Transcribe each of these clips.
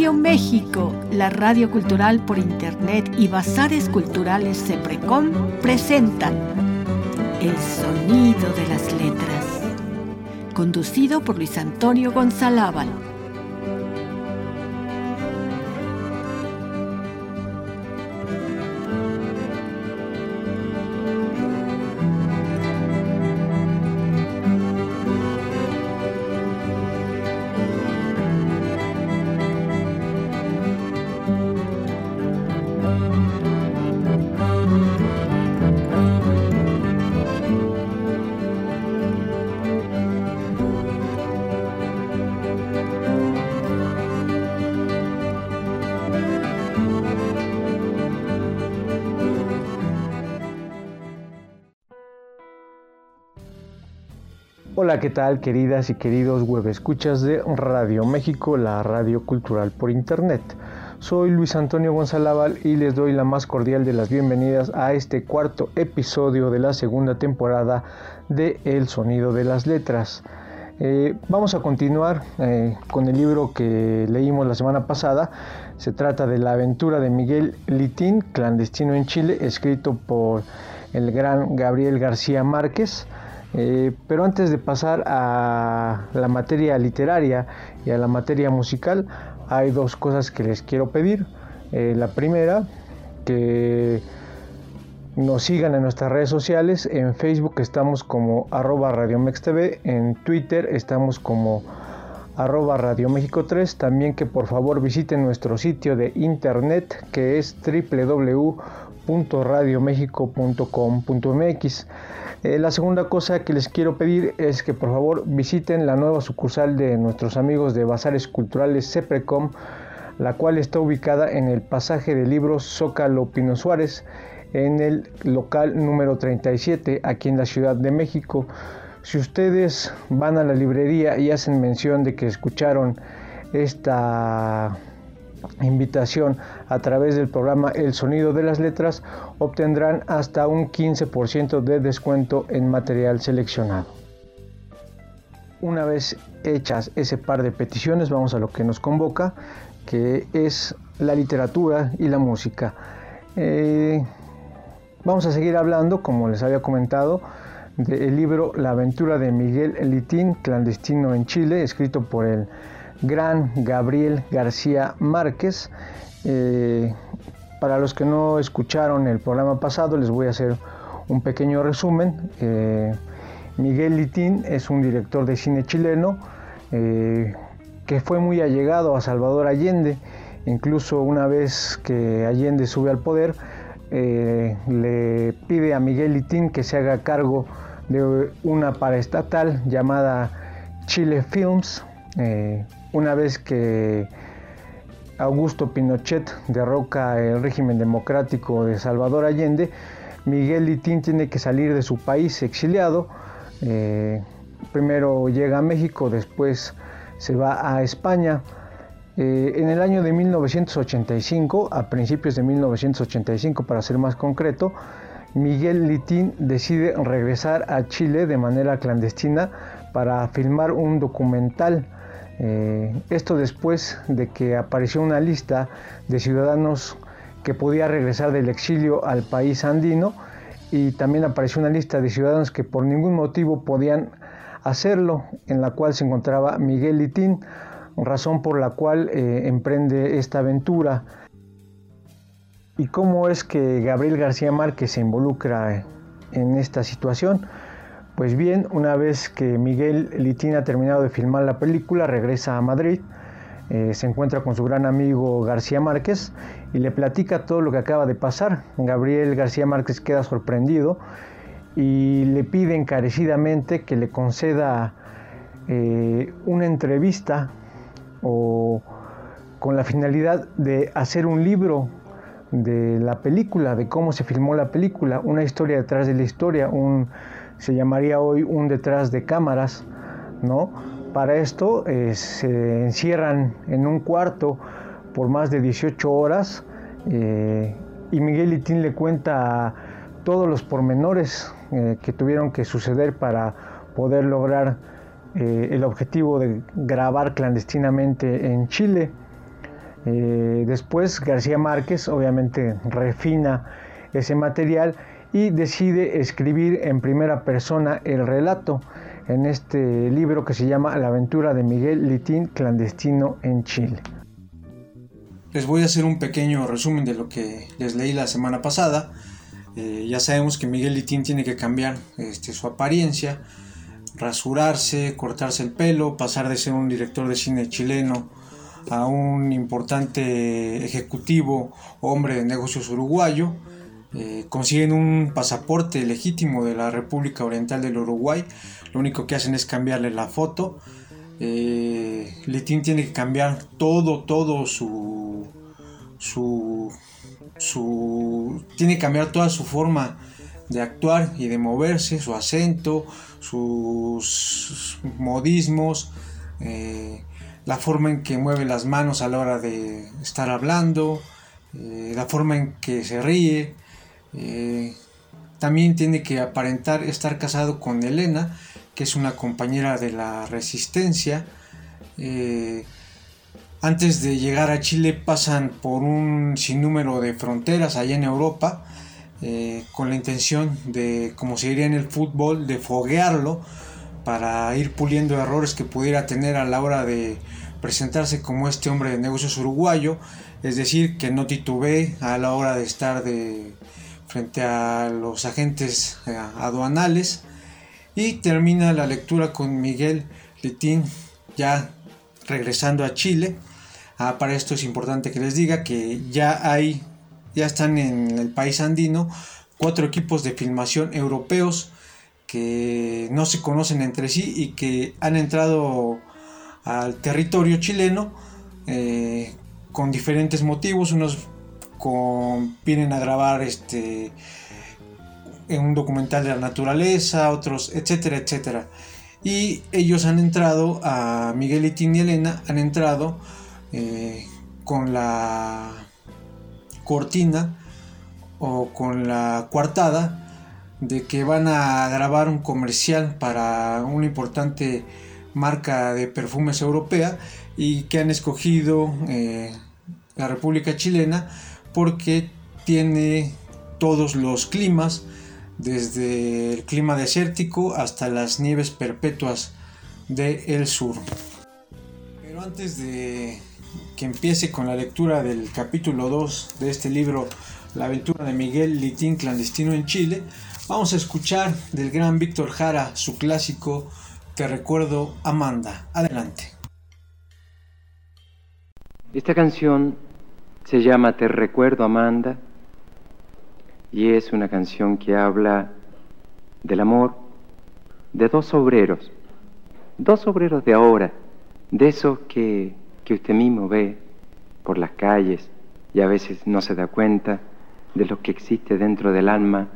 Radio México, la radio cultural por internet y bazares culturales CEPRECOM presentan El sonido de las letras, conducido por Luis Antonio Gonzalábal. Hola, ¿qué tal queridas y queridos web escuchas de Radio México, la radio cultural por internet? Soy Luis Antonio González y les doy la más cordial de las bienvenidas a este cuarto episodio de la segunda temporada de El Sonido de las Letras. Eh, vamos a continuar eh, con el libro que leímos la semana pasada. Se trata de La aventura de Miguel Litín, clandestino en Chile, escrito por el gran Gabriel García Márquez. Eh, pero antes de pasar a la materia literaria y a la materia musical, hay dos cosas que les quiero pedir. Eh, la primera, que nos sigan en nuestras redes sociales. En Facebook estamos como arroba Radio TV, en Twitter estamos como arroba Radio México 3. También que por favor visiten nuestro sitio de internet que es www.radiomexico.com.mx. Eh, la segunda cosa que les quiero pedir es que por favor visiten la nueva sucursal de nuestros amigos de Bazares Culturales CEPRECOM, la cual está ubicada en el pasaje de libros Zócalo Pino Suárez, en el local número 37, aquí en la Ciudad de México. Si ustedes van a la librería y hacen mención de que escucharon esta invitación a través del programa El Sonido de las Letras obtendrán hasta un 15% de descuento en material seleccionado. Una vez hechas ese par de peticiones, vamos a lo que nos convoca, que es la literatura y la música. Eh, vamos a seguir hablando, como les había comentado, del libro La aventura de Miguel Litín, clandestino en Chile, escrito por el gran Gabriel García Márquez. Eh, para los que no escucharon el programa pasado, les voy a hacer un pequeño resumen. Eh, Miguel Litín es un director de cine chileno eh, que fue muy allegado a Salvador Allende. Incluso una vez que Allende sube al poder, le pide a Miguel Litín que se haga cargo de una paraestatal llamada Chile Films, una vez que Augusto Pinochet derroca el régimen democrático de Salvador Allende, Miguel Litín tiene que salir de su país exiliado. Eh, primero llega a México, después se va a España. Eh, en el año de 1985, a principios de 1985 para ser más concreto, Miguel Litín decide regresar a Chile de manera clandestina para filmar un documental eh, esto después de que apareció una lista de ciudadanos que podía regresar del exilio al país andino y también apareció una lista de ciudadanos que por ningún motivo podían hacerlo, en la cual se encontraba Miguel Litín, razón por la cual eh, emprende esta aventura. ¿Y cómo es que Gabriel García Márquez se involucra en esta situación? Pues bien, una vez que Miguel Litín ha terminado de filmar la película, regresa a Madrid, eh, se encuentra con su gran amigo García Márquez y le platica todo lo que acaba de pasar. Gabriel García Márquez queda sorprendido y le pide encarecidamente que le conceda eh, una entrevista o con la finalidad de hacer un libro de la película, de cómo se filmó la película, una historia detrás de la historia, un se llamaría hoy un detrás de cámaras, ¿no? Para esto eh, se encierran en un cuarto por más de 18 horas eh, y Miguel Litín le cuenta todos los pormenores eh, que tuvieron que suceder para poder lograr el objetivo de grabar clandestinamente en Chile. Después García Márquez obviamente refina ese material y decide escribir en primera persona el relato en este libro que se llama La aventura de Miguel Litín clandestino en Chile. Les voy a hacer un pequeño resumen de lo que les leí la semana pasada. Eh, ya sabemos que Miguel Litín tiene que cambiar este, su apariencia, rasurarse, cortarse el pelo, pasar de ser un director de cine chileno a un importante ejecutivo hombre de negocios uruguayo. Eh, consiguen un pasaporte legítimo de la República Oriental del Uruguay. Lo único que hacen es cambiarle la foto. Eh, Litín tiene que cambiar todo, todo su, su, su, tiene que cambiar toda su forma de actuar y de moverse, su acento, sus modismos, eh, la forma en que mueve las manos a la hora de estar hablando, eh, la forma en que se ríe. Eh, también tiene que aparentar estar casado con Elena, que es una compañera de la resistencia. antes de llegar a Chile pasan por un sinnúmero de fronteras allá en Europa eh, con la intención de, como se diría en el fútbol, de foguearlo para ir puliendo errores que pudiera tener a la hora de presentarse como este hombre de negocios uruguayo, es decir, que no titubee a la hora de estar de, frente a los agentes eh, aduanales y termina la lectura con Miguel Litín ya regresando a Chile. Ah, para esto es importante que les diga que ya hay ya están en el país andino cuatro equipos de filmación europeos que no se conocen entre sí y que han entrado al territorio chileno eh, con diferentes motivos. Unos vienen a grabar este en un documental de la naturaleza, otros, etcétera, etcétera. Y ellos han entrado, a Miguel y Tini Elena, han entrado eh, con la cortina o con la coartada de que van a grabar un comercial para una importante marca de perfumes europea y que han escogido eh, la República Chilena porque tiene todos los climas, desde el clima desértico hasta las nieves perpetuas del sur. Pero antes de que empiece con la lectura del capítulo 2 de este libro, La aventura de Miguel Litín clandestino en Chile, vamos a escuchar del gran Víctor Jara su clásico Te recuerdo Amanda. Adelante. Esta canción se llama Te recuerdo Amanda y es una canción que habla del amor de dos obreros, dos obreros de ahora, de esos que que usted mismo ve por las calles y a veces no se da cuenta de lo que existe dentro del alma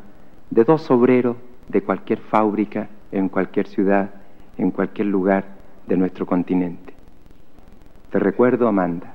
de dos obreros de cualquier fábrica, en cualquier ciudad, en cualquier lugar de nuestro continente. Te recuerdo, Amanda. la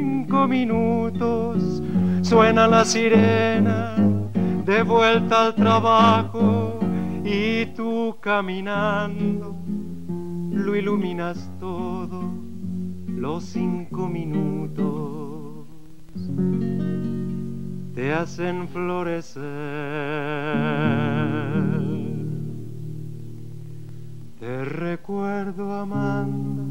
minutos. Suena la sirena de vuelta al trabajo y tú caminando lo iluminas todo los cinco minutos te hacen florecer. Te recuerdo, Amanda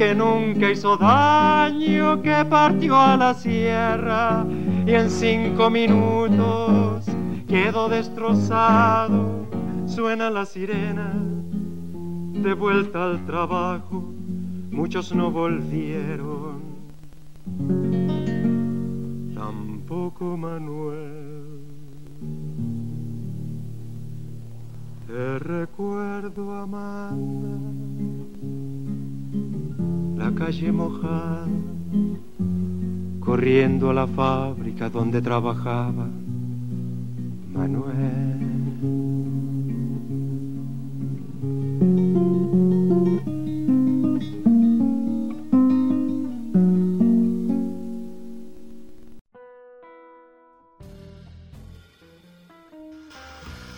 que nunca hizo daño, que partió a la sierra y en cinco minutos quedó destrozado. Suena la sirena de vuelta al trabajo, muchos no volvieron, tampoco Manuel. Te recuerdo, Amanda la calle mojada, corriendo a la fábrica donde trabajaba Manuel.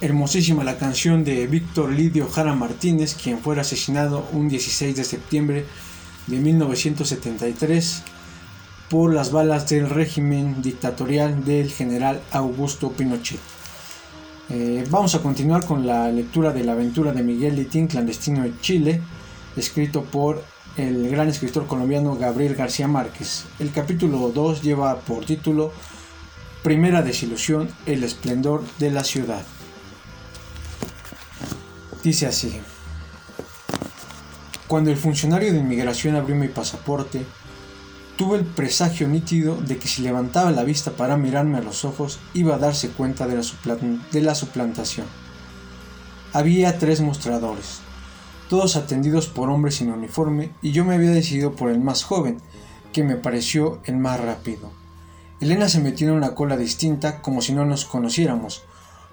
Hermosísima la canción de Víctor Lidio Jara Martínez, quien fue asesinado un 16 de septiembre de 1973 por las balas del régimen dictatorial del general Augusto Pinochet. Eh, vamos a continuar con la lectura de la aventura de Miguel Litín, clandestino de Chile, escrito por el gran escritor colombiano Gabriel García Márquez. El capítulo 2 lleva por título Primera desilusión, el esplendor de la ciudad. Dice así. Cuando el funcionario de inmigración abrió mi pasaporte, tuve el presagio nítido de que si levantaba la vista para mirarme a los ojos iba a darse cuenta de la, suplantación. Había tres mostradores, todos atendidos por hombres sin uniforme, y yo me había decidido por el más joven, que me pareció el más rápido. Elena se metió en una cola distinta como si no nos conociéramos,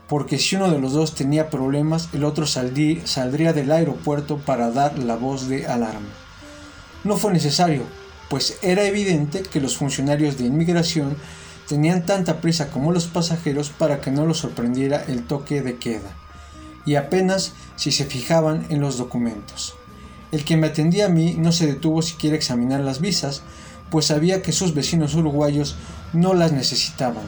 porque si uno de los dos tenía problemas, el otro saldría del aeropuerto para dar la voz de alarma. No fue necesario, pues era evidente que los funcionarios de inmigración tenían tanta prisa como los pasajeros para que no los sorprendiera el toque de queda, y apenas si se fijaban en los documentos. El que me atendía a mí no se detuvo siquiera a examinar las visas, pues sabía que sus vecinos uruguayos no las necesitaban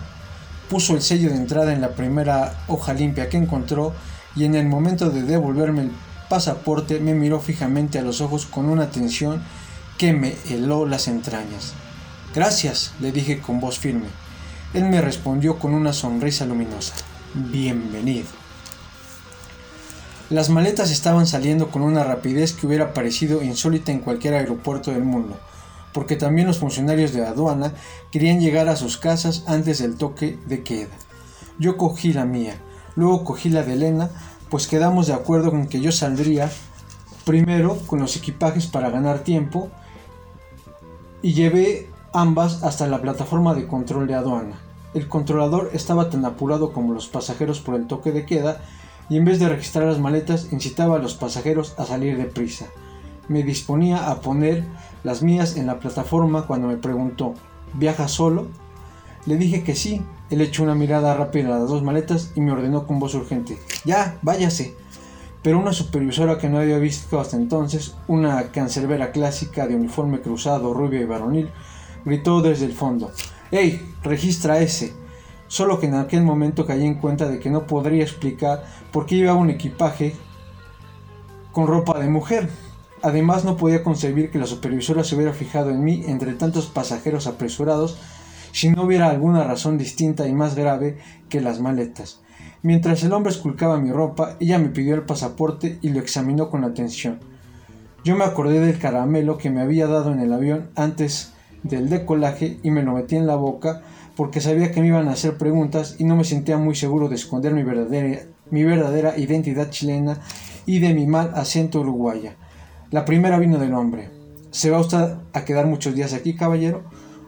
puso el sello de entrada en la primera hoja limpia que encontró y en el momento de devolverme el pasaporte me miró fijamente a los ojos con una atención que me heló las entrañas. Gracias, le dije con voz firme. Él me respondió con una sonrisa luminosa. Bienvenido. Las maletas estaban saliendo con una rapidez que hubiera parecido insólita en cualquier aeropuerto del mundo porque también los funcionarios de aduana querían llegar a sus casas antes del toque de queda. Yo cogí la mía, luego cogí la de Elena, pues quedamos de acuerdo con que yo saldría primero con los equipajes para ganar tiempo y llevé ambas hasta la plataforma de control de aduana. El controlador estaba tan apurado como los pasajeros por el toque de queda y en vez de registrar las maletas incitaba a los pasajeros a salir de prisa me disponía a poner las mías en la plataforma cuando me preguntó, ¿viajas solo? Le dije que sí. Él echó una mirada rápida a las dos maletas y me ordenó con voz urgente, ya, váyase. Pero una supervisora que no había visto hasta entonces, una cancerbera clásica de uniforme cruzado, rubia y varonil, gritó desde el fondo, ¡Ey! Registra ese. Solo que en aquel momento caí en cuenta de que no podría explicar por qué llevaba un equipaje con ropa de mujer. Además no podía concebir que la supervisora se hubiera fijado en mí entre tantos pasajeros apresurados si no hubiera alguna razón distinta y más grave que las maletas. Mientras el hombre esculcaba mi ropa, ella me pidió el pasaporte y lo examinó con atención. Yo me acordé del caramelo que me había dado en el avión antes del decolaje y me lo metí en la boca porque sabía que me iban a hacer preguntas y no me sentía muy seguro de esconder mi verdadera, identidad chilena y de mi mal acento uruguaya. La primera vino del hombre. ¿Se va usted a quedar muchos días aquí, caballero?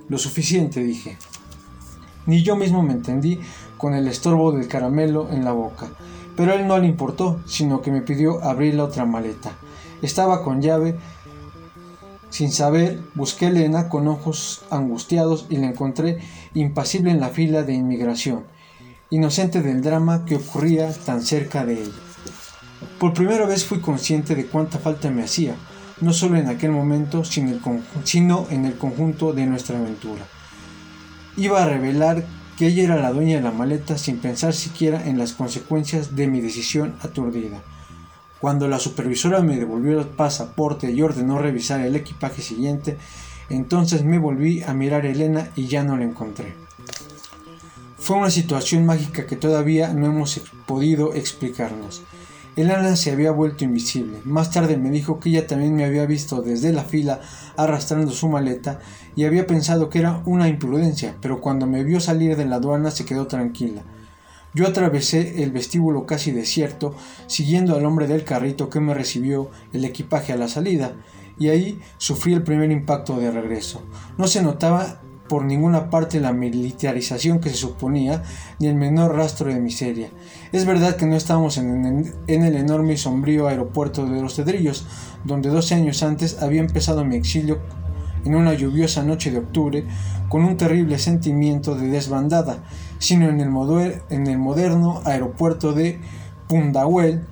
Lo suficiente, dije. Ni yo mismo me entendí con el estorbo del caramelo en la boca. pero a él no le importó, sino que me pidió abrir la otra maleta. Estaba con llave. Sin saber, busqué a Elena con ojos angustiados y la encontré impasible en la fila de inmigración, inocente del drama que ocurría tan cerca de él. Por primera vez fui consciente de cuánta falta me hacía, no solo en aquel momento, sino en el conjunto de nuestra aventura. Iba a revelar que ella era la dueña de la maleta sin pensar siquiera en las consecuencias de mi decisión aturdida. Cuando la supervisora me devolvió el pasaporte y ordenó revisar el equipaje siguiente, entonces me volví a mirar a Elena y ya no la encontré. Fue una situación mágica que todavía no hemos podido explicarnos. Elena se había vuelto invisible. Más tarde me dijo que ella también me había visto desde la fila arrastrando su maleta y había pensado que era una imprudencia, pero cuando me vio salir de la aduana se quedó tranquila. Yo atravesé el vestíbulo casi desierto, siguiendo al hombre del carrito que me recibió el equipaje a la salida, y ahí sufrí el primer impacto de regreso. No se notaba por ninguna parte la militarización que se suponía, ni el menor rastro de miseria. Es verdad que no estábamos en, el enorme y sombrío aeropuerto de los Cedrillos, donde 12 años antes había empezado mi exilio en una lluviosa noche de octubre, con un terrible sentimiento de desbandada, sino en el, en el moderno aeropuerto de Pundahuel,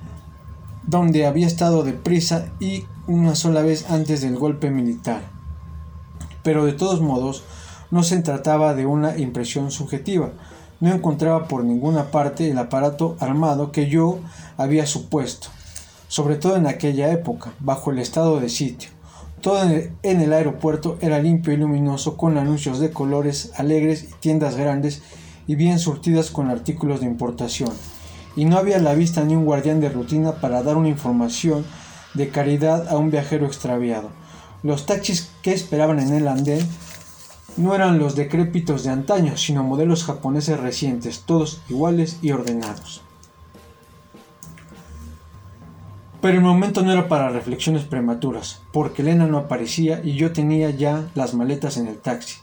donde había estado deprisa y una sola vez antes del golpe militar. Pero de todos modos, no se trataba de una impresión subjetiva. No encontraba por ninguna parte el aparato armado que yo había supuesto, sobre todo en aquella época, bajo el estado de sitio. Todo en el aeropuerto era limpio y luminoso con anuncios de colores alegres y tiendas grandes y bien surtidas con artículos de importación. Y no había a la vista ni un guardián de rutina para dar una información de caridad a un viajero extraviado. Los taxis que esperaban en el andén no eran los decrépitos de antaño, sino modelos japoneses recientes, todos iguales y ordenados. Pero el momento no era para reflexiones prematuras, porque Elena no aparecía y yo tenía ya las maletas en el taxi,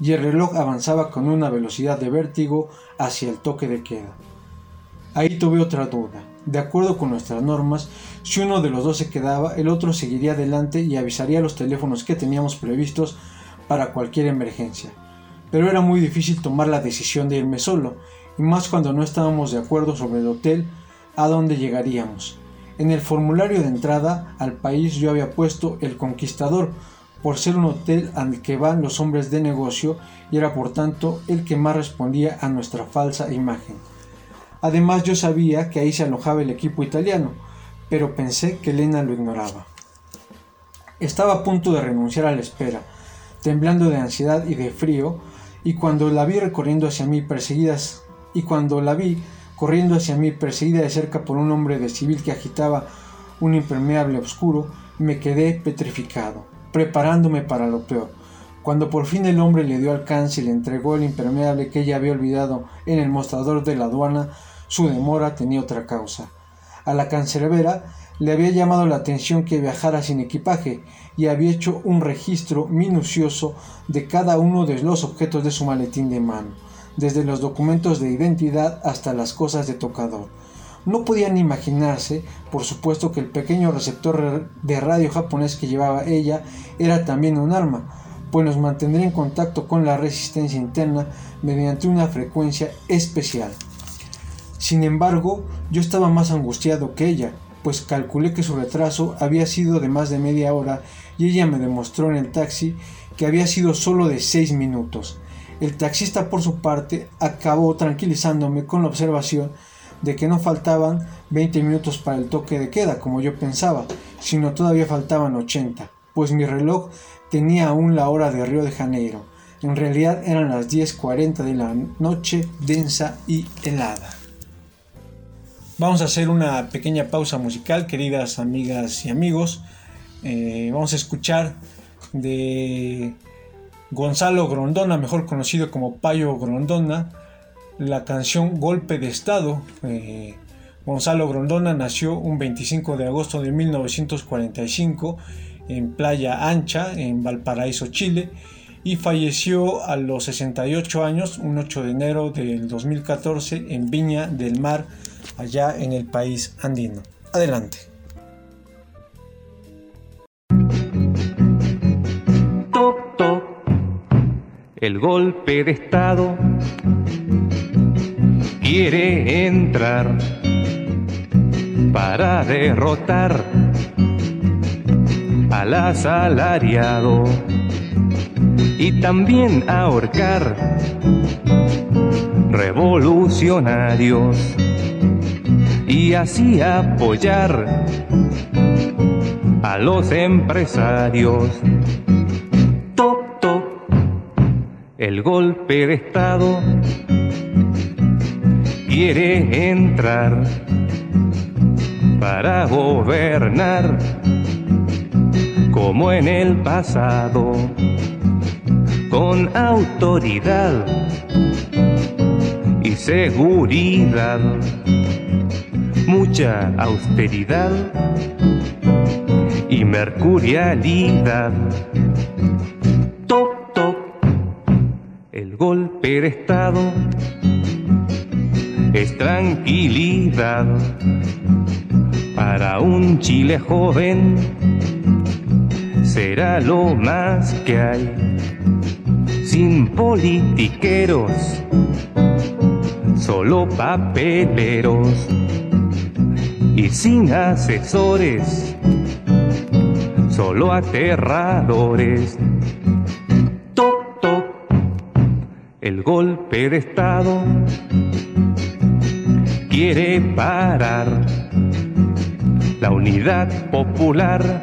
y el reloj avanzaba con una velocidad de vértigo hacia el toque de queda. Ahí tuve otra duda. De acuerdo con nuestras normas, si uno de los dos se quedaba, el otro seguiría adelante y avisaría a los teléfonos que teníamos previstos para cualquier emergencia. Pero era muy difícil tomar la decisión de irme solo, y más cuando no estábamos de acuerdo sobre el hotel a donde llegaríamos. En el formulario de entrada al país yo había puesto El Conquistador, por ser un hotel al que van los hombres de negocio y era por tanto el que más respondía a nuestra falsa imagen. Además yo sabía que ahí se alojaba el equipo italiano, pero pensé que Elena lo ignoraba. Estaba a punto de renunciar a la espera, temblando de ansiedad y de frío, y cuando la vi recorriendo hacia mí perseguidas, y cuando la vi corriendo hacia mí perseguida de cerca por un hombre de civil que agitaba un impermeable oscuro, me quedé petrificado, preparándome para lo peor. Cuando por fin el hombre le dio alcance y le entregó el impermeable que ella había olvidado en el mostrador de la aduana, su demora tenía otra causa. A la cancerbera le había llamado la atención que viajara sin equipaje y había hecho un registro minucioso de cada uno de los objetos de su maletín de mano, desde los documentos de identidad hasta las cosas de tocador. No podían imaginarse, por supuesto, que el pequeño receptor de radio japonés que llevaba ella era también un arma, pues nos mantendría en contacto con la resistencia interna mediante una frecuencia especial. Sin embargo, yo estaba más angustiado que ella, pues calculé que su retraso había sido de más de media hora y ella me demostró en el taxi que había sido solo de seis minutos. El taxista por su parte acabó tranquilizándome con la observación de que no faltaban 20 minutos para el toque de queda, como yo pensaba, sino todavía faltaban 80, pues mi reloj tenía aún la hora de Río de Janeiro. En realidad eran las 10.40 de la noche, densa y helada. Vamos a hacer una pequeña pausa musical, queridas amigas y amigos. Eh, vamos a escuchar de Gonzalo Grondona, mejor conocido como Payo Grondona, la canción Golpe de Estado. Eh, Gonzalo Grondona nació un 25 de agosto de 1945 en Playa Ancha, en Valparaíso, Chile, y falleció a los 68 años, un 8 de enero del 2014, en Viña del Mar, allá en el país andino. Adelante. El golpe de Estado. Quiere entrar para derrotar al asalariado y también ahorcar revolucionarios y así apoyar a los empresarios el golpe de Estado quiere entrar para gobernar como en el pasado, con autoridad y seguridad, mucha austeridad y mercurialidad golpe de Estado es tranquilidad para un Chile joven. Será lo más que hay, sin politiqueros, solo papeleros y sin asesores, solo aterradores el golpe de Estado quiere parar la unidad popular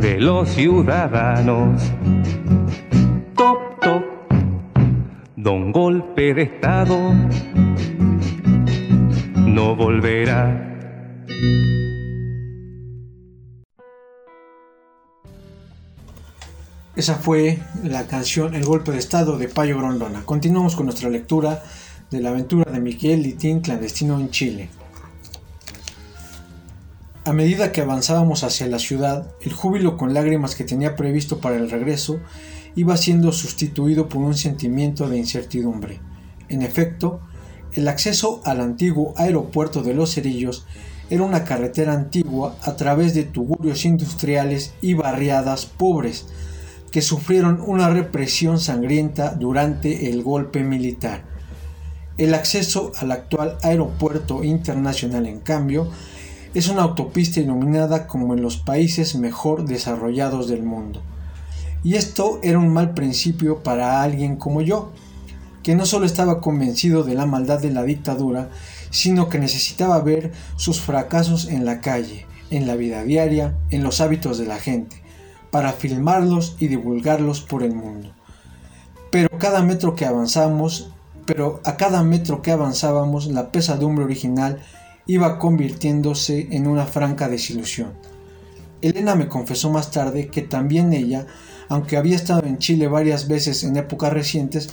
de los ciudadanos. Top, top, don golpe de Estado no volverá. Esa fue la canción El golpe de estado de Payo Grondona. Continuamos con nuestra lectura de la aventura de Miguel Litín clandestino en Chile. A medida que avanzábamos hacia la ciudad, el júbilo con lágrimas que tenía previsto para el regreso iba siendo sustituido por un sentimiento de incertidumbre. En efecto, el acceso al antiguo aeropuerto de Los Cerillos era una carretera antigua a través de tugurios industriales y barriadas pobres, que sufrieron una represión sangrienta durante el golpe militar. El acceso al actual aeropuerto internacional, en cambio, es una autopista iluminada como en los países mejor desarrollados del mundo. Y esto era un mal principio para alguien como yo, que no solo estaba convencido de la maldad de la dictadura, sino que necesitaba ver sus fracasos en la calle, en la vida diaria, en los hábitos de la gente para filmarlos y divulgarlos por el mundo. Pero cada metro que avanzamos, pero a cada metro que avanzábamos, la pesadumbre original iba convirtiéndose en una franca desilusión. Elena me confesó más tarde que también ella, aunque había estado en Chile varias veces en épocas recientes,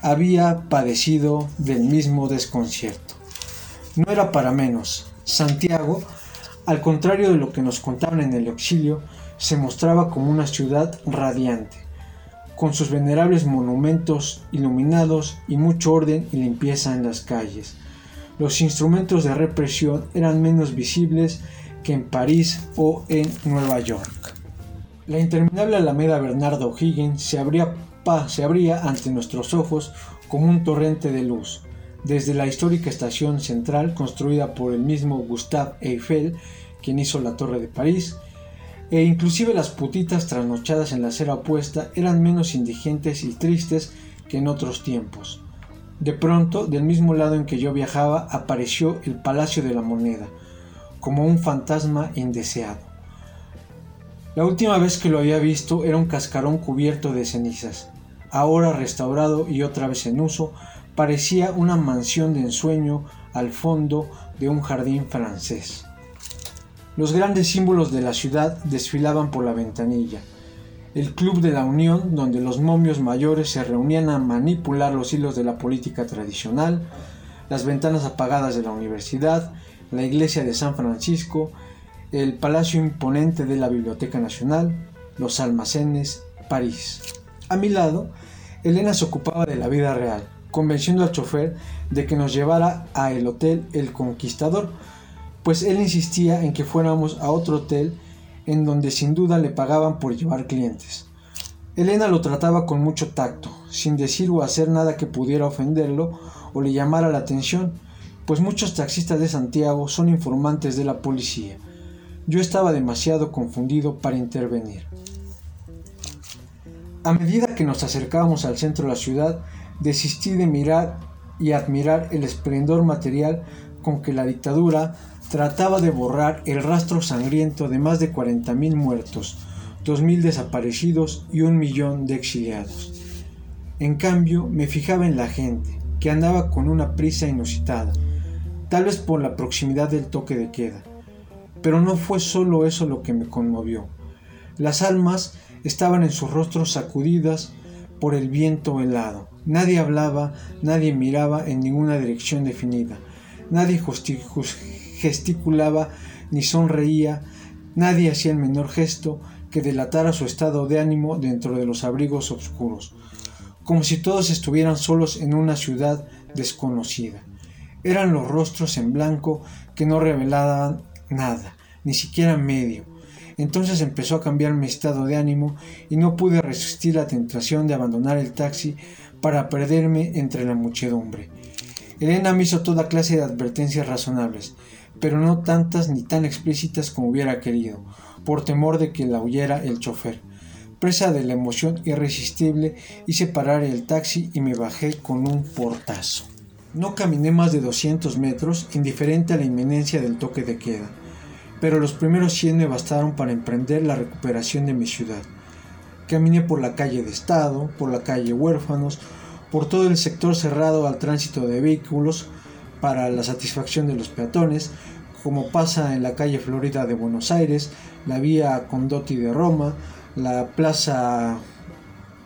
había padecido del mismo desconcierto. No era para menos. Santiago, al contrario de lo que nos contaban en el auxilio, se mostraba como una ciudad radiante, con sus venerables monumentos iluminados y mucho orden y limpieza en las calles. Los instrumentos de represión eran menos visibles que en París o en Nueva York. La interminable Alameda Bernardo O'Higgins se abría, se abría ante nuestros ojos como un torrente de luz, desde la histórica estación central construida por el mismo Gustave Eiffel, quien hizo la Torre de París, e inclusive las putitas trasnochadas en la acera opuesta eran menos indigentes y tristes que en otros tiempos. De pronto, del mismo lado en que yo viajaba, apareció el Palacio de la Moneda, como un fantasma indeseado. La última vez que lo había visto era un cascarón cubierto de cenizas. Ahora restaurado y otra vez en uso, parecía una mansión de ensueño al fondo de un jardín francés. Los grandes símbolos de la ciudad desfilaban por la ventanilla. El Club de la Unión, donde los momios mayores se reunían a manipular los hilos de la política tradicional, las ventanas apagadas de la universidad, la iglesia de San Francisco, el palacio imponente de la Biblioteca Nacional, los almacenes, París. A mi lado, Elena se ocupaba de la vida real, convenciendo al chofer de que nos llevara a el hotel El Conquistador, pues él insistía en que fuéramos a otro hotel en donde sin duda le pagaban por llevar clientes. Elena lo trataba con mucho tacto, sin decir o hacer nada que pudiera ofenderlo o le llamara la atención, pues muchos taxistas de Santiago son informantes de la policía. Yo estaba demasiado confundido para intervenir. A medida que nos acercábamos al centro de la ciudad, desistí de mirar y admirar el esplendor material con que la dictadura trataba de borrar el rastro sangriento de más de 40.000 muertos, 2.000 desaparecidos y un millón de exiliados. En cambio, me fijaba en la gente, que andaba con una prisa inusitada, tal vez por la proximidad del toque de queda. Pero no fue solo eso lo que me conmovió. Las almas estaban en sus rostros sacudidas por el viento helado. Nadie hablaba, nadie miraba en ninguna dirección definida. Nadie gesticulaba ni sonreía, nadie hacía el menor gesto que delatara su estado de ánimo dentro de los abrigos oscuros, como si todos estuvieran solos en una ciudad desconocida. Eran los rostros en blanco que no revelaban nada, ni siquiera medio. Entonces empezó a cambiar mi estado de ánimo y no pude resistir la tentación de abandonar el taxi para perderme entre la muchedumbre. Elena me hizo toda clase de advertencias razonables, pero no tantas ni tan explícitas como hubiera querido, por temor de que la huyera el chofer. Presa de la emoción irresistible, hice parar el taxi y me bajé con un portazo. No caminé más de 200 metros, indiferente a la inminencia del toque de queda, pero los primeros 100 me bastaron para emprender la recuperación de mi ciudad. Caminé por la calle de Estado, por la calle Huérfanos, por todo el sector cerrado al tránsito de vehículos para la satisfacción de los peatones, como pasa en la calle Florida de Buenos Aires, la vía Condotti de Roma, la plaza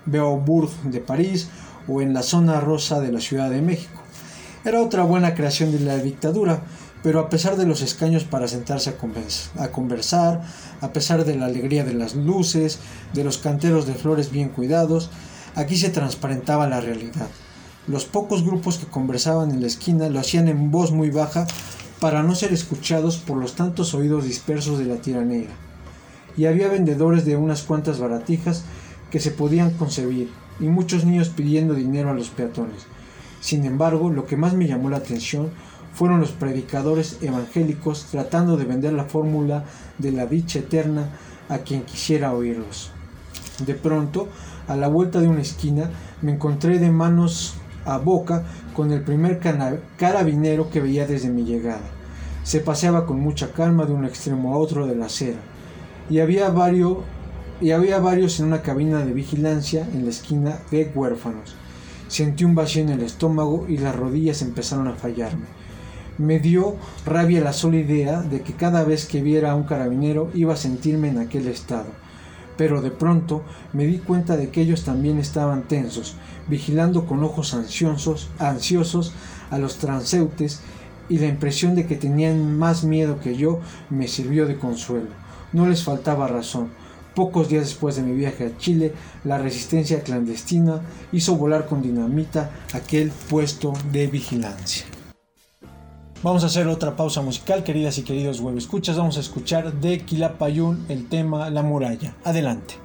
Beaubourg de París o en la zona rosa de la Ciudad de México. Era otra buena creación de la dictadura, pero a pesar de los escaños para sentarse a, conversar, a pesar de la alegría de las luces, de los canteros de flores bien cuidados, aquí se transparentaba la realidad. Los pocos grupos que conversaban en la esquina lo hacían en voz muy baja para no ser escuchados por los tantos oídos dispersos de la tiranera. Y había vendedores de unas cuantas baratijas que se podían concebir, y muchos niños pidiendo dinero a los peatones. Sin embargo, lo que más me llamó la atención fueron los predicadores evangélicos tratando de vender la fórmula de la dicha eterna a quien quisiera oírlos. De pronto, a la vuelta de una esquina, me encontré de manos a boca con el primer carabinero que veía desde mi llegada. Se paseaba con mucha calma de un extremo a otro de la acera, y había varios, y había varios en una cabina de vigilancia en la esquina de huérfanos. Sentí un vacío en el estómago y las rodillas empezaron a fallarme. Me dio rabia la sola idea de que cada vez que viera a un carabinero iba a sentirme en aquel estado pero de pronto me di cuenta de que ellos también estaban tensos, vigilando con ojos ansiosos, ansiosos a los transeúntes y la impresión de que tenían más miedo que yo me sirvió de consuelo. No les faltaba razón. Pocos días después de mi viaje a Chile, la resistencia clandestina hizo volar con dinamita aquel puesto de vigilancia. Vamos a hacer otra pausa musical, queridas y queridos web escuchas. Vamos a escuchar de Quilapayún el tema La muralla. Adelante.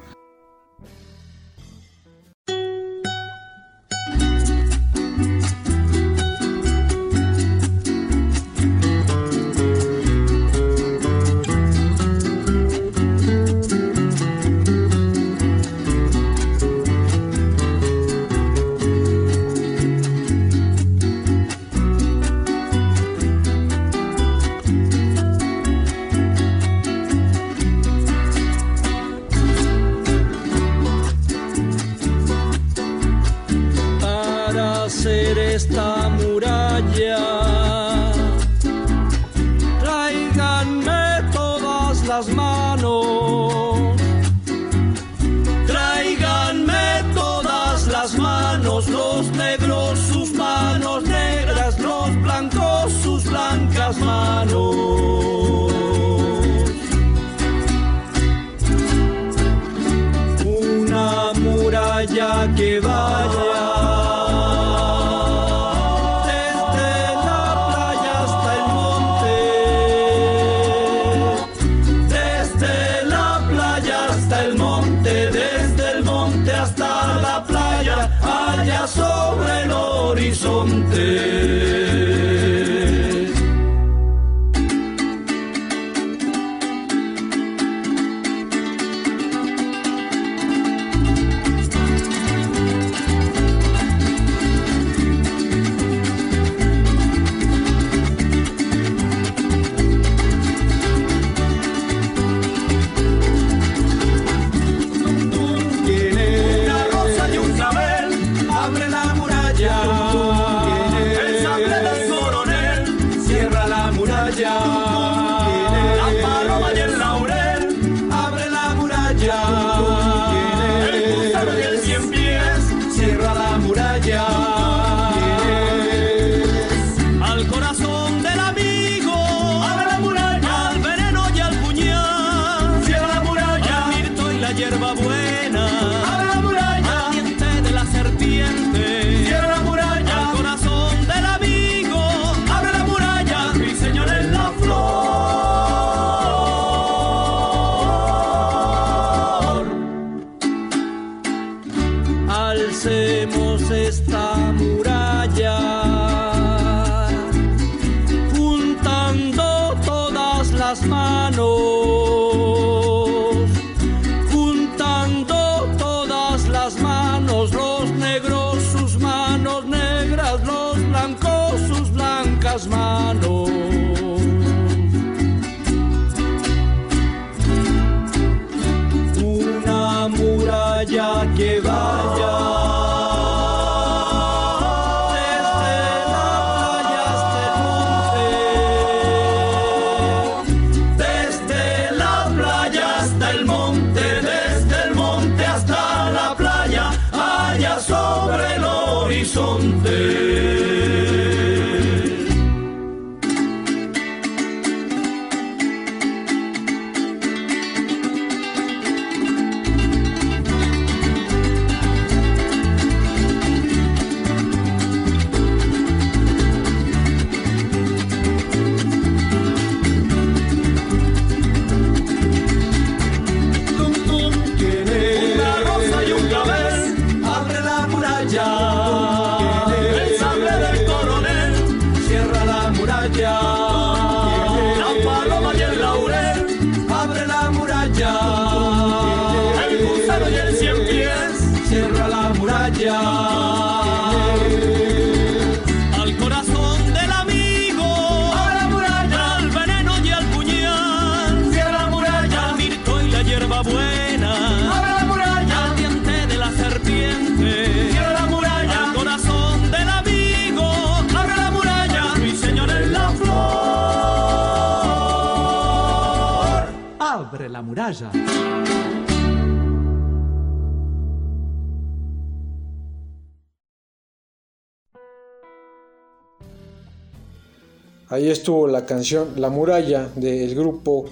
Estuvo la canción La muralla del grupo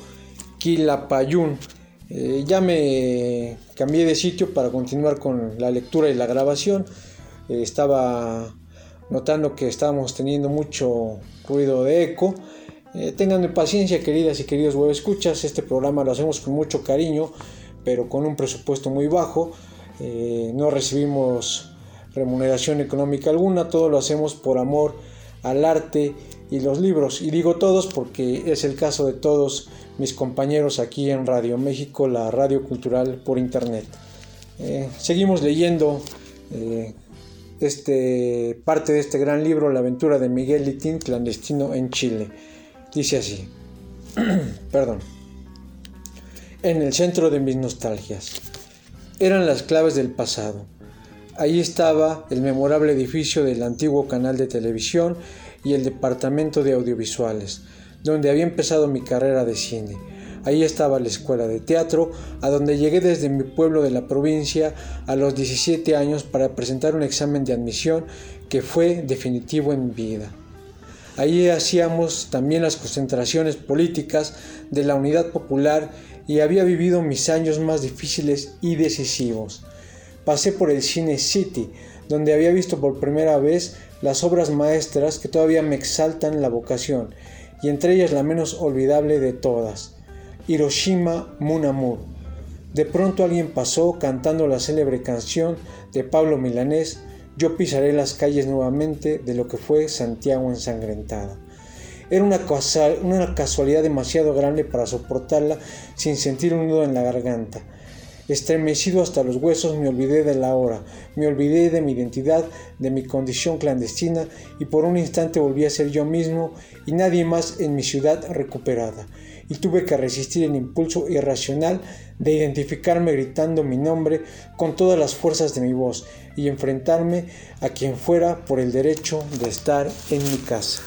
Quilapayún. Eh, ya me cambié de sitio para continuar con la lectura y la grabación. Eh, estaba notando que estábamos teniendo mucho ruido de eco. Eh, tengan paciencia, queridas y queridos web escuchas. Este programa lo hacemos con mucho cariño, pero con un presupuesto muy bajo. no recibimos remuneración económica alguna, todo lo hacemos por amor al arte y los libros. Y digo todos porque es el caso de todos mis compañeros aquí en Radio México, la radio cultural por internet. Eh, seguimos leyendo eh, este, parte de este gran libro, La aventura de Miguel Litín, clandestino en Chile. Dice así, perdón, en el centro de mis nostalgias. Eran las claves del pasado. Ahí estaba el memorable edificio del antiguo canal de televisión y el departamento de audiovisuales, donde había empezado mi carrera de cine. Ahí estaba la escuela de teatro, a donde llegué desde mi pueblo de la provincia a los 17 años para presentar un examen de admisión que fue definitivo en mi vida. Ahí hacíamos también las concentraciones políticas de la Unidad Popular y había vivido mis años más difíciles y decisivos. Pasé por el Cine City, donde había visto por primera vez las obras maestras que todavía me exaltan la vocación, y entre ellas la menos olvidable de todas, Hiroshima Munamur. De pronto alguien pasó cantando la célebre canción de Pablo Milanés, Yo pisaré las calles nuevamente de lo que fue Santiago ensangrentada. Era una, una casualidad demasiado grande para soportarla sin sentir un nudo en la garganta Estremecido hasta los huesos me olvidé de la hora, me olvidé de mi identidad, de mi condición clandestina y por un instante volví a ser yo mismo y nadie más en mi ciudad recuperada. Y tuve que resistir el impulso irracional de identificarme gritando mi nombre con todas las fuerzas de mi voz y enfrentarme a quien fuera por el derecho de estar en mi casa.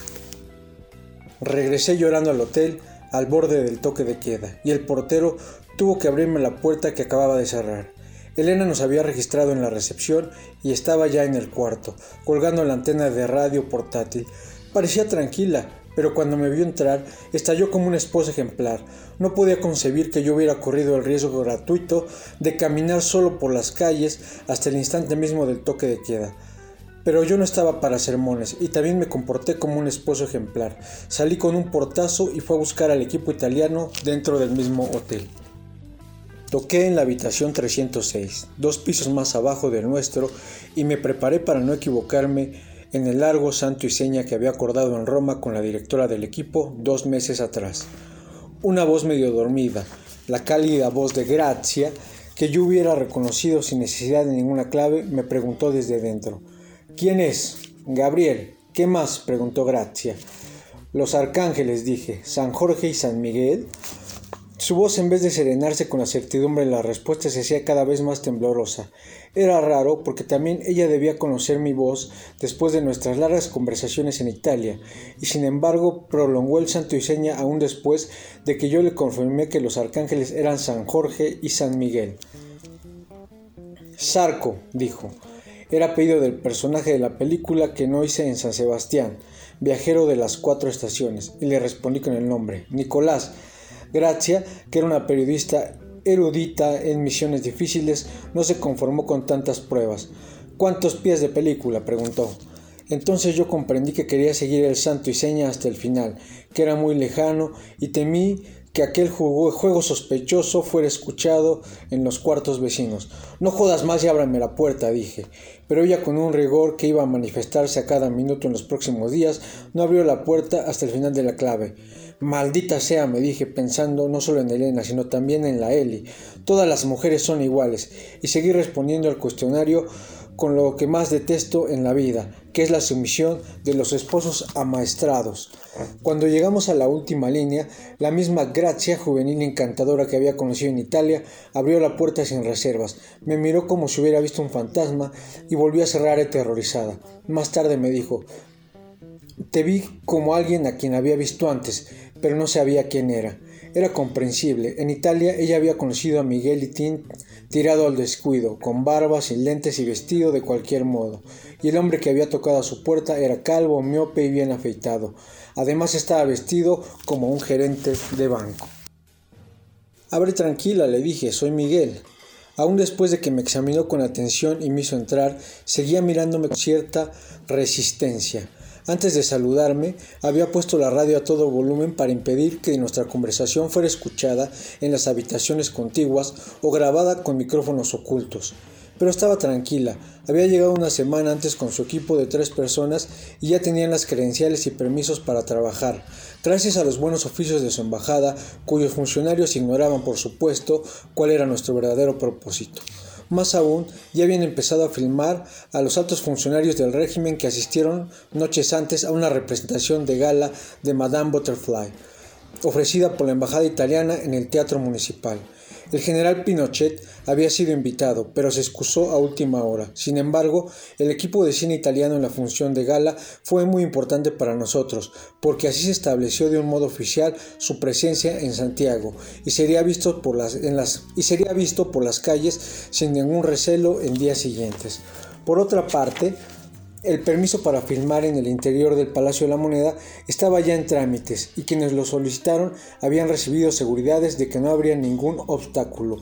Regresé llorando al hotel al borde del toque de queda y el portero tuvo que abrirme la puerta que acababa de cerrar. Elena nos había registrado en la recepción y estaba ya en el cuarto, colgando la antena de radio portátil. Parecía tranquila, pero cuando me vio entrar, estalló como una esposa ejemplar. No podía concebir que yo hubiera corrido el riesgo gratuito de caminar solo por las calles hasta el instante mismo del toque de queda. Pero yo no estaba para sermones y también me comporté como un esposo ejemplar. Salí con un portazo y fue a buscar al equipo italiano dentro del mismo hotel. Toqué en la habitación 306, dos pisos más abajo del nuestro, y me preparé para no equivocarme en el largo santo y seña que había acordado en Roma con la directora del equipo dos meses atrás. Una voz medio dormida, la cálida voz de Grazia, que yo hubiera reconocido sin necesidad de ninguna clave, me preguntó desde dentro. ¿Quién es? Gabriel. ¿Qué más? preguntó Grazia. Los arcángeles, dije. ¿San Jorge y San Miguel? Su voz, en vez de serenarse con la certidumbre de la respuesta, se hacía cada vez más temblorosa. Era raro porque también ella debía conocer mi voz después de nuestras largas conversaciones en Italia, y sin embargo prolongó el santo y seña aún después de que yo le confirmé que los arcángeles eran San Jorge y San Miguel. Sarco, dijo. Era apellido del personaje de la película que no hice en San Sebastián, viajero de las cuatro estaciones, y le respondí con el nombre, Nicolás, Gracia, que era una periodista erudita en misiones difíciles, no se conformó con tantas pruebas. ¿Cuántos pies de película? preguntó. Entonces yo comprendí que quería seguir el santo y seña hasta el final, que era muy lejano, y temí que aquel juego sospechoso fuera escuchado en los cuartos vecinos. No jodas más y ábrame la puerta, dije. Pero ella con un rigor que iba a manifestarse a cada minuto en los próximos días, no abrió la puerta hasta el final de la clave. Maldita sea, me dije, pensando no solo en Elena, sino también en la Eli. Todas las mujeres son iguales. Y seguí respondiendo al cuestionario con lo que más detesto en la vida, que es la sumisión de los esposos amaestrados. Cuando llegamos a la última línea, la misma Gracia, juvenil encantadora que había conocido en Italia, abrió la puerta sin reservas, me miró como si hubiera visto un fantasma y volvió a cerrar aterrorizada. Más tarde me dijo, te vi como alguien a quien había visto antes, pero no sabía quién era. Era comprensible. En Italia ella había conocido a Miguel Itín tirado al descuido, con barba, sin lentes y vestido de cualquier modo. Y el hombre que había tocado a su puerta era calvo, miope y bien afeitado. Además estaba vestido como un gerente de banco. Abre tranquila, le dije, soy Miguel. Aún después de que me examinó con atención y me hizo entrar, seguía mirándome con cierta resistencia. Antes de saludarme, había puesto la radio a todo volumen para impedir que nuestra conversación fuera escuchada en las habitaciones contiguas o grabada con micrófonos ocultos. Pero estaba tranquila, había llegado una semana antes con su equipo de tres personas y ya tenían las credenciales y permisos para trabajar, gracias a los buenos oficios de su embajada, cuyos funcionarios ignoraban por supuesto cuál era nuestro verdadero propósito. Más aún, ya habían empezado a filmar a los altos funcionarios del régimen que asistieron noches antes a una representación de gala de Madame Butterfly, ofrecida por la Embajada Italiana en el Teatro Municipal. El general Pinochet había sido invitado, pero se excusó a última hora. Sin embargo, el equipo de cine italiano en la función de gala fue muy importante para nosotros, porque así se estableció de un modo oficial su presencia en Santiago y sería visto por las, en las, y sería visto por las calles sin ningún recelo en días siguientes. Por otra parte, el permiso para filmar en el interior del Palacio de la Moneda estaba ya en trámites y quienes lo solicitaron habían recibido seguridades de que no habría ningún obstáculo.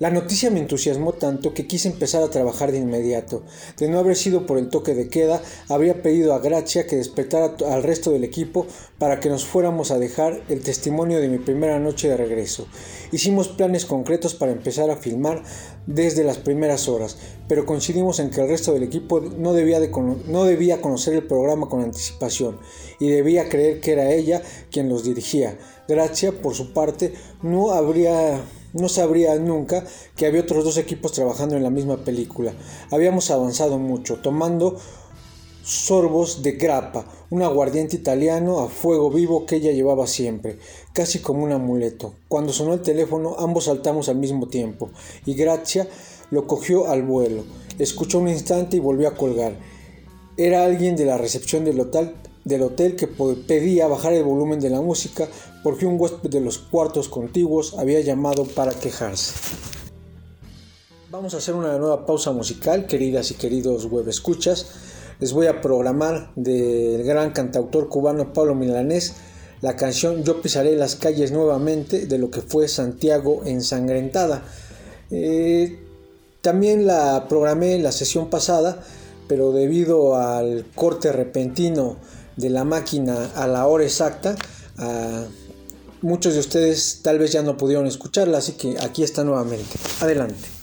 La noticia me entusiasmó tanto que quise empezar a trabajar de inmediato. De no haber sido por el toque de queda, habría pedido a Gracia que despertara al resto del equipo para que nos fuéramos a dejar el testimonio de mi primera noche de regreso. Hicimos planes concretos para empezar a filmar desde las primeras horas, pero coincidimos en que el resto del equipo no debía, no debía conocer el programa con anticipación y debía creer que era ella quien los dirigía. Gracia, por su parte, no habría no sabría nunca que había otros dos equipos trabajando en la misma película. Habíamos avanzado mucho, tomando sorbos de grappa, un aguardiente italiano a fuego vivo que ella llevaba siempre, casi como un amuleto. Cuando sonó el teléfono, ambos saltamos al mismo tiempo, y Gracia lo cogió al vuelo. Escuchó un instante y volvió a colgar. Era alguien de la recepción del hotel, del hotel que pedía bajar el volumen de la música porque un huésped de los cuartos contiguos había llamado para quejarse. Vamos a hacer una nueva pausa musical, queridas y queridos web escuchas. Les voy a programar del gran cantautor cubano Pablo Milanés la canción Yo pisaré las calles nuevamente de lo que fue Santiago ensangrentada. Eh, también la programé en la sesión pasada, pero debido al corte repentino de la máquina a la hora exacta, muchos de ustedes tal vez ya no pudieron escucharla, así que aquí está nuevamente. Adelante.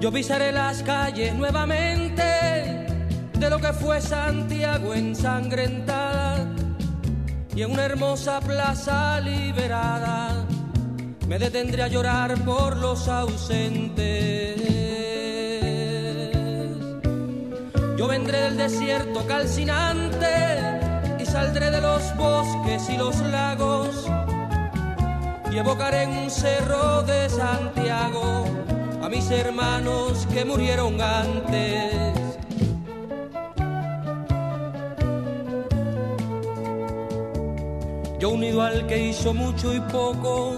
Yo pisaré las calles nuevamente que fue Santiago ensangrentada y en una hermosa plaza liberada me detendré a llorar por los ausentes. Yo vendré del desierto calcinante y saldré de los bosques y los lagos y evocaré en un cerro de Santiago a mis hermanos que murieron antes. Yo unido al que hizo mucho y poco,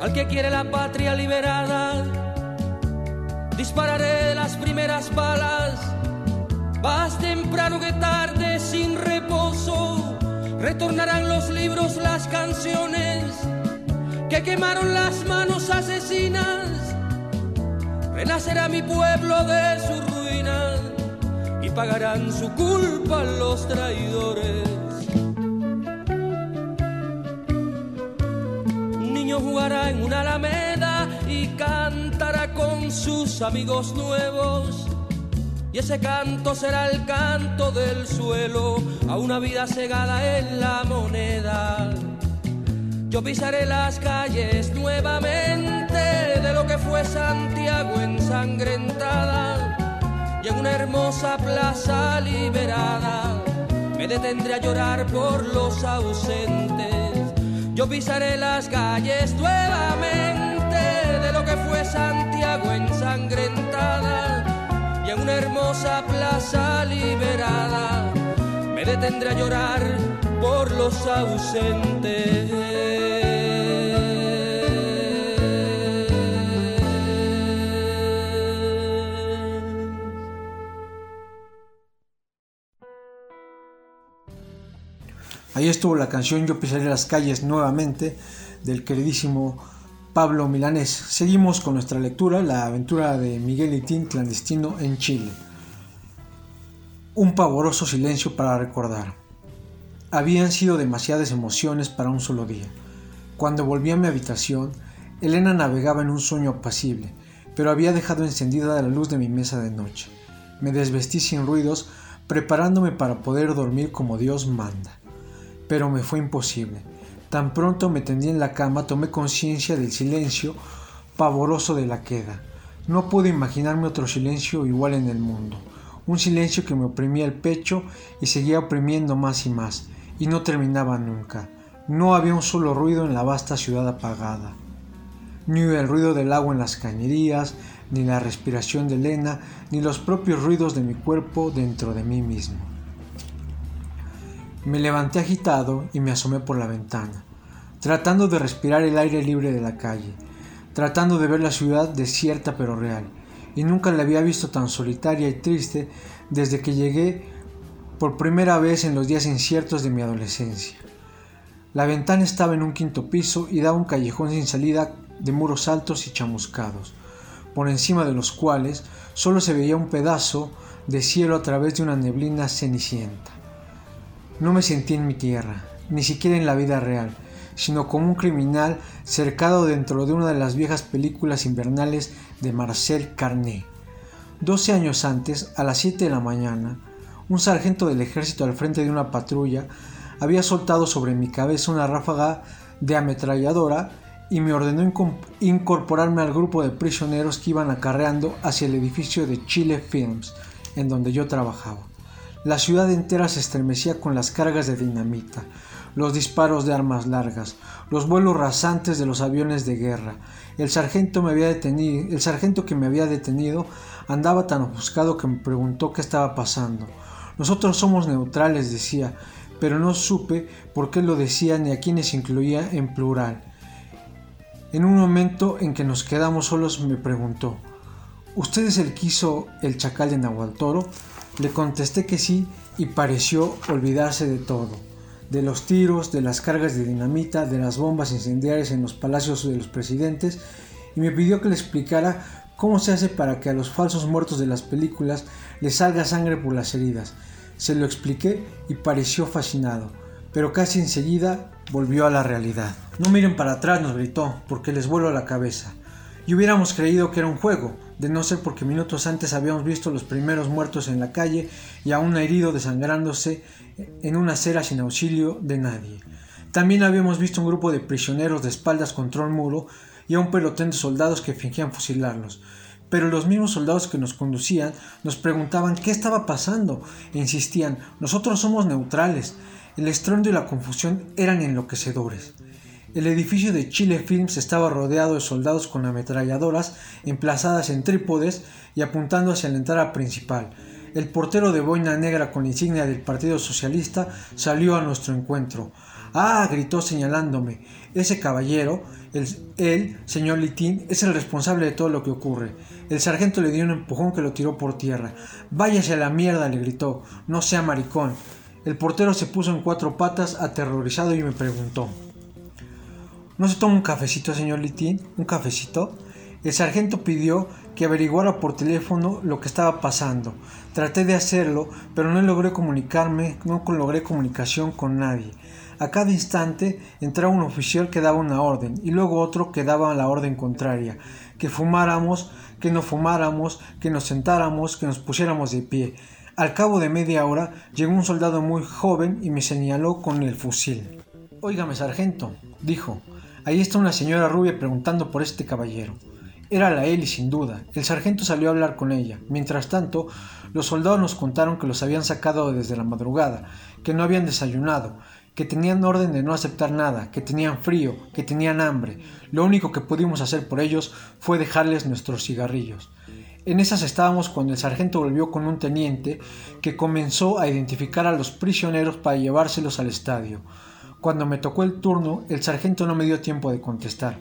al que quiere la patria liberada, dispararé las primeras balas, más temprano que tarde sin reposo, retornarán los libros, las canciones que quemaron las manos asesinas Renacerá mi pueblo de su ruina y pagarán su culpa los traidores. En una alameda y cantará con sus amigos nuevos. Y ese canto será el canto del suelo a una vida cegada en la moneda. Yo pisaré las calles nuevamente de lo que fue Santiago ensangrentada y en una hermosa plaza liberada me detendré a llorar por los ausentes. Yo pisaré las calles nuevamente de lo que fue Santiago ensangrentada y en una hermosa plaza liberada me detendré a llorar por los ausentes. Ahí estuvo la canción Yo pisaré las calles nuevamente del queridísimo Pablo Milanés. Seguimos con nuestra lectura, la aventura de Miguel Itín clandestino en Chile. Un pavoroso silencio para recordar. Habían sido demasiadas emociones para un solo día. Cuando volví a mi habitación, Elena navegaba en un sueño apacible, pero había dejado encendida la luz de mi mesa de noche. Me desvestí sin ruidos, preparándome para poder dormir como Dios manda pero me fue imposible. Tan pronto me tendí en la cama tomé conciencia del silencio pavoroso de la queda. No pude imaginarme otro silencio igual en el mundo. Un silencio que me oprimía el pecho y seguía oprimiendo más y más, y no terminaba nunca. No había un solo ruido en la vasta ciudad apagada. Ni el ruido del agua en las cañerías, ni la respiración de Elena, ni los propios ruidos de mi cuerpo dentro de mí mismo. Me levanté agitado y me asomé por la ventana, tratando de respirar el aire libre de la calle, tratando de ver la ciudad desierta pero real, y nunca la había visto tan solitaria y triste desde que llegué por primera vez en los días inciertos de mi adolescencia. La ventana estaba en un quinto piso y daba un callejón sin salida de muros altos y chamuscados, por encima de los cuales solo se veía un pedazo de cielo a través de una neblina cenicienta. No me sentí en mi tierra, ni siquiera en la vida real, sino como un criminal cercado dentro de una de las viejas películas invernales de Marcel Carné. Doce años antes, a las 7 de la mañana, un sargento del ejército al frente de una patrulla había soltado sobre mi cabeza una ráfaga de ametralladora y me ordenó incorporarme al grupo de prisioneros que iban acarreando hacia el edificio de Chile Films, en donde yo trabajaba. La ciudad entera se estremecía con las cargas de dinamita, los disparos de armas largas, los vuelos rasantes de los aviones de guerra. El sargento, me había detenido, el sargento que me había detenido andaba tan ofuscado que me preguntó qué estaba pasando. Nosotros somos neutrales, decía, pero no supe por qué lo decía ni a quienes incluía en plural. En un momento en que nos quedamos solos me preguntó, ¿Usted es el que hizo el chacal de Nahualtoro? Le contesté que sí y pareció olvidarse de todo de los tiros, de las cargas de dinamita, de las bombas incendiarias en los palacios de los presidentes y me pidió que le explicara cómo se hace para que a los falsos muertos de las películas les salga sangre por las heridas. Se lo expliqué y pareció fascinado, pero casi enseguida volvió a la realidad. No miren para atrás, nos gritó, porque les vuelo la cabeza. Y hubiéramos creído que era un juego, de no ser porque minutos antes habíamos visto los primeros muertos en la calle y a un herido desangrándose en una acera sin auxilio de nadie. También habíamos visto un grupo de prisioneros de espaldas contra un muro y a un pelotón de soldados que fingían fusilarlos. Pero los mismos soldados que nos conducían nos preguntaban qué estaba pasando e insistían, nosotros somos neutrales. El estruendo y la confusión eran enloquecedores. El edificio de Chile Films estaba rodeado de soldados con ametralladoras emplazadas en trípodes y apuntando hacia la entrada principal. El portero de boina negra con insignia del Partido Socialista salió a nuestro encuentro. ¡Ah! gritó señalándome. Ese caballero, el, él, señor Litín, es el responsable de todo lo que ocurre. El sargento le dio un empujón que lo tiró por tierra. Váyase a la mierda, le gritó. No sea maricón. El portero se puso en cuatro patas, aterrorizado, y me preguntó. ¿No se toma un cafecito, señor Litín? ¿Un cafecito? El sargento pidió que averiguara por teléfono lo que estaba pasando. Traté de hacerlo, pero no logré comunicarme, no logré comunicación con nadie. A cada instante entraba un oficial que daba una orden y luego otro que daba la orden contraria, que fumáramos, que no fumáramos, que nos sentáramos, que nos pusiéramos de pie. Al cabo de media hora llegó un soldado muy joven y me señaló con el fusil. Óigame, sargento, dijo, Ahí está una señora rubia preguntando por este caballero. Era la Eli sin duda. El sargento salió a hablar con ella. Mientras tanto, los soldados nos contaron que los habían sacado desde la madrugada, que no habían desayunado, que tenían orden de no aceptar nada, que tenían frío, que tenían hambre. Lo único que pudimos hacer por ellos fue dejarles nuestros cigarrillos. En esas estábamos cuando el sargento volvió con un teniente que comenzó a identificar a los prisioneros para llevárselos al estadio. Cuando me tocó el turno, el sargento no me dio tiempo de contestar.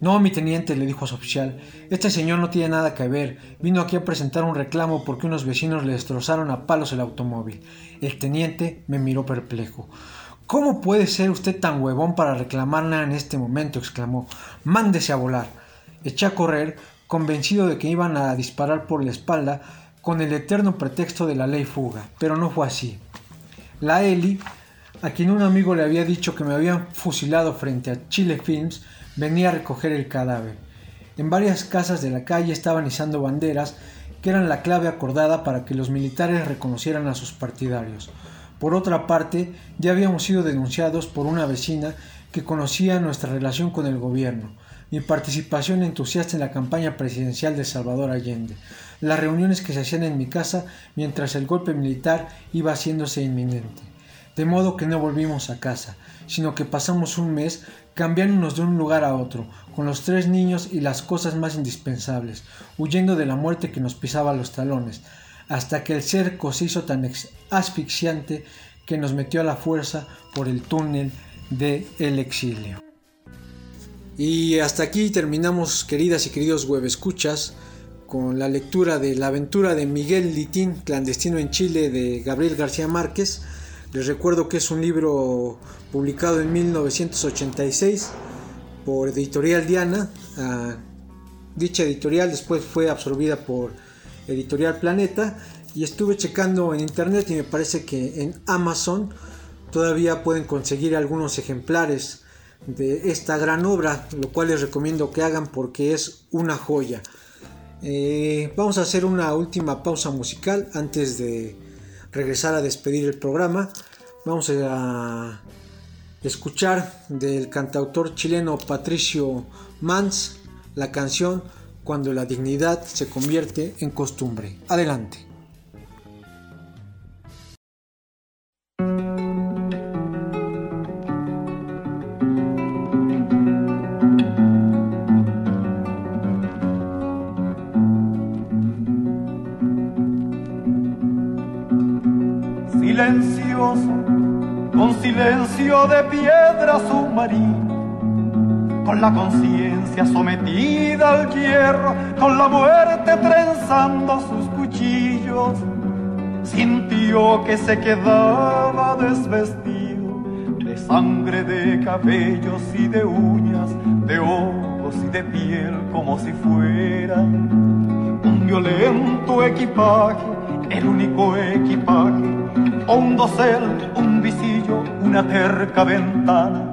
No, mi teniente, le dijo a su oficial, este señor no tiene nada que ver, vino aquí a presentar un reclamo porque unos vecinos le destrozaron a palos el automóvil. El teniente me miró perplejo. ¿Cómo puede ser usted tan huevón para reclamar nada en este momento? exclamó. Mándese a volar. Eché a correr, convencido de que iban a disparar por la espalda con el eterno pretexto de la ley fuga, pero no fue así. La Eli a quien un amigo le había dicho que me habían fusilado frente a Chile Films, venía a recoger el cadáver. En varias casas de la calle estaban izando banderas que eran la clave acordada para que los militares reconocieran a sus partidarios. Por otra parte, ya habíamos sido denunciados por una vecina que conocía nuestra relación con el gobierno, mi participación entusiasta en la campaña presidencial de Salvador Allende, las reuniones que se hacían en mi casa mientras el golpe militar iba haciéndose inminente. De modo que no volvimos a casa, sino que pasamos un mes cambiándonos de un lugar a otro, con los tres niños y las cosas más indispensables, huyendo de la muerte que nos pisaba los talones, hasta que el cerco se hizo tan asfixiante que nos metió a la fuerza por el túnel del el exilio. Y hasta aquí terminamos, queridas y queridos escuchas con la lectura de La aventura de Miguel Litín, clandestino en Chile, de Gabriel García Márquez. Les recuerdo que es un libro publicado en 1986 por Editorial Diana. Ah, dicha editorial después fue absorbida por Editorial Planeta y estuve checando en internet y me parece que en Amazon todavía pueden conseguir algunos ejemplares de esta gran obra, lo cual les recomiendo que hagan porque es una joya. Eh, vamos a hacer una última pausa musical antes de regresar a despedir el programa. Vamos a escuchar del cantautor chileno Patricio Mans la canción Cuando la dignidad se convierte en costumbre. Adelante. Con la conciencia sometida al hierro, con la muerte trenzando sus cuchillos, sintió que se quedaba desvestido de sangre, de cabellos y de uñas, de ojos y de piel, como si fuera un violento equipaje, el único equipaje, o un dosel, un visillo, una terca ventana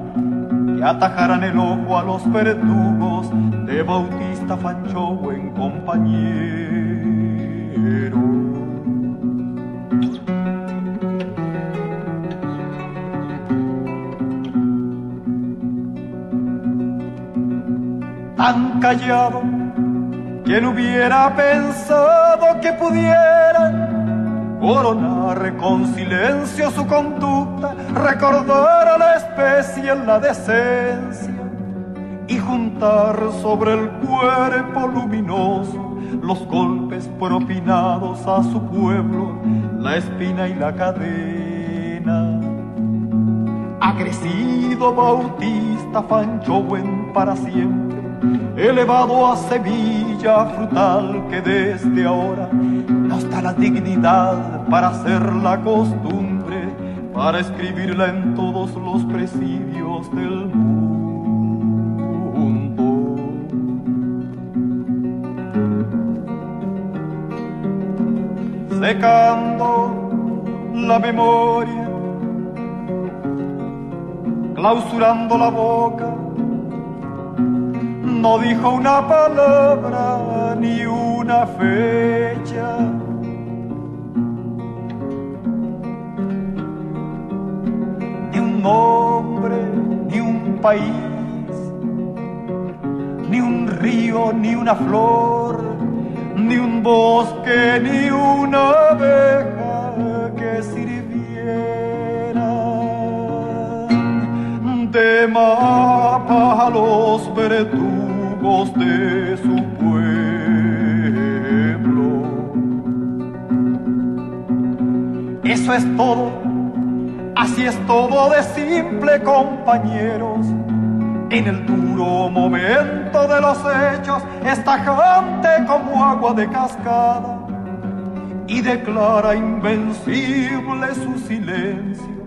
atajaran el ojo a los verdugos de Bautista Fancho en compañero. Tan callado, quien hubiera pensado que pudiera coronar con silencio su conducta, recordar a la especie en la decencia y juntar sobre el cuerpo luminoso los golpes propinados a su pueblo, la espina y la cadena. Agresido Bautista Fanchowen para siempre, elevado a Sevilla frutal que desde ahora nos da la dignidad para hacer la costumbre, para escribirla en todos los presidios del mundo. Secando la memoria, clausurando la boca, no dijo una palabra ni una fecha nombre, ni un país, ni un río, ni una flor, ni un bosque, ni una abeja que sirviera de mapa a los verdugos de su pueblo. Eso es todo Así es todo de simple, compañeros. En el duro momento de los hechos, es tajante como agua de cascada y declara invencible su silencio.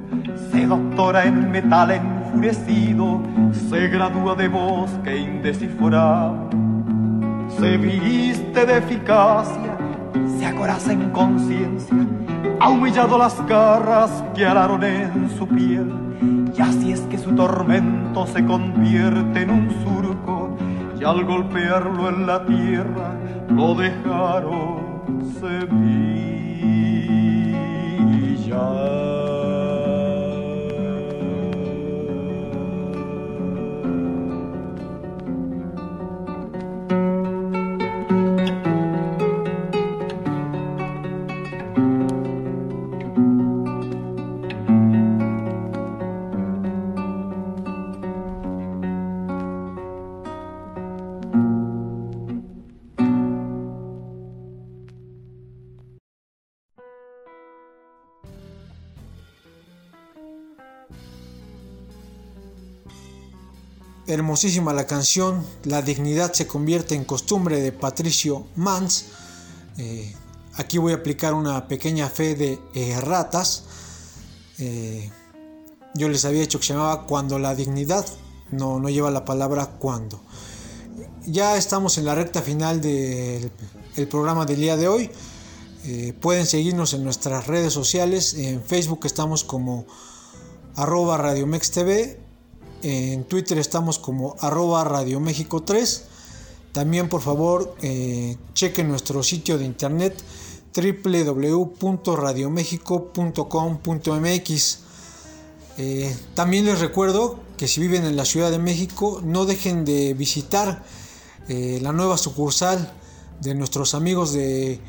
Se doctora en metal enfurecido, se gradúa de bosque indescifrable, se viste de eficacia, se acoraza en conciencia ha humillado las garras que araron en su piel. Y así es que su tormento se convierte en un surco y al golpearlo en la tierra lo dejaron semilla. Hermosísima la canción, La dignidad se convierte en costumbre de Patricio Mans. Eh, aquí voy a aplicar una pequeña fe de. Eh, yo les había dicho que se llamaba Cuando la dignidad no, no lleva la palabra cuando. Ya estamos en la recta final del programa del día de hoy. Eh, pueden seguirnos en nuestras redes sociales. En Facebook estamos como arroba Radio Mex TV en Twitter estamos como arroba Radio México 3. También por favor eh, chequen nuestro sitio de internet www.radiomexico.com.mx. Eh, también les recuerdo que si viven en la Ciudad de México, no dejen de visitar eh, la nueva sucursal de nuestros amigos de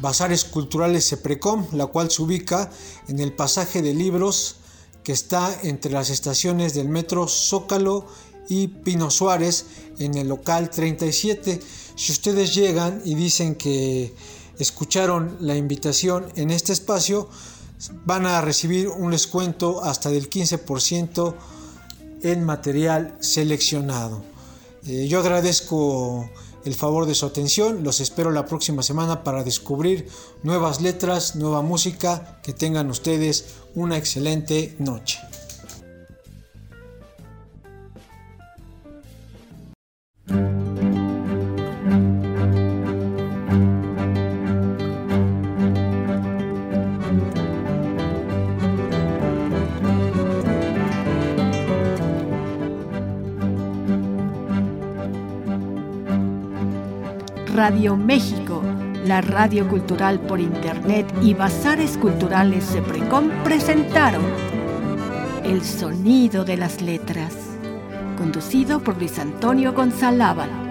Bazares Culturales Seprecom, la cual se ubica en el pasaje de libros que está entre las estaciones del metro Zócalo y Pino Suárez en el local 37. Si ustedes llegan y dicen que escucharon la invitación en este espacio, van a recibir un descuento hasta del 15% en material seleccionado. Eh, yo agradezco el favor de su atención, los espero la próxima semana para descubrir nuevas letras, nueva música, que tengan ustedes una excelente noche. Radio México, la radio cultural por internet y bazares culturales Seprecom presentaron El sonido de las letras, conducido por Luis Antonio González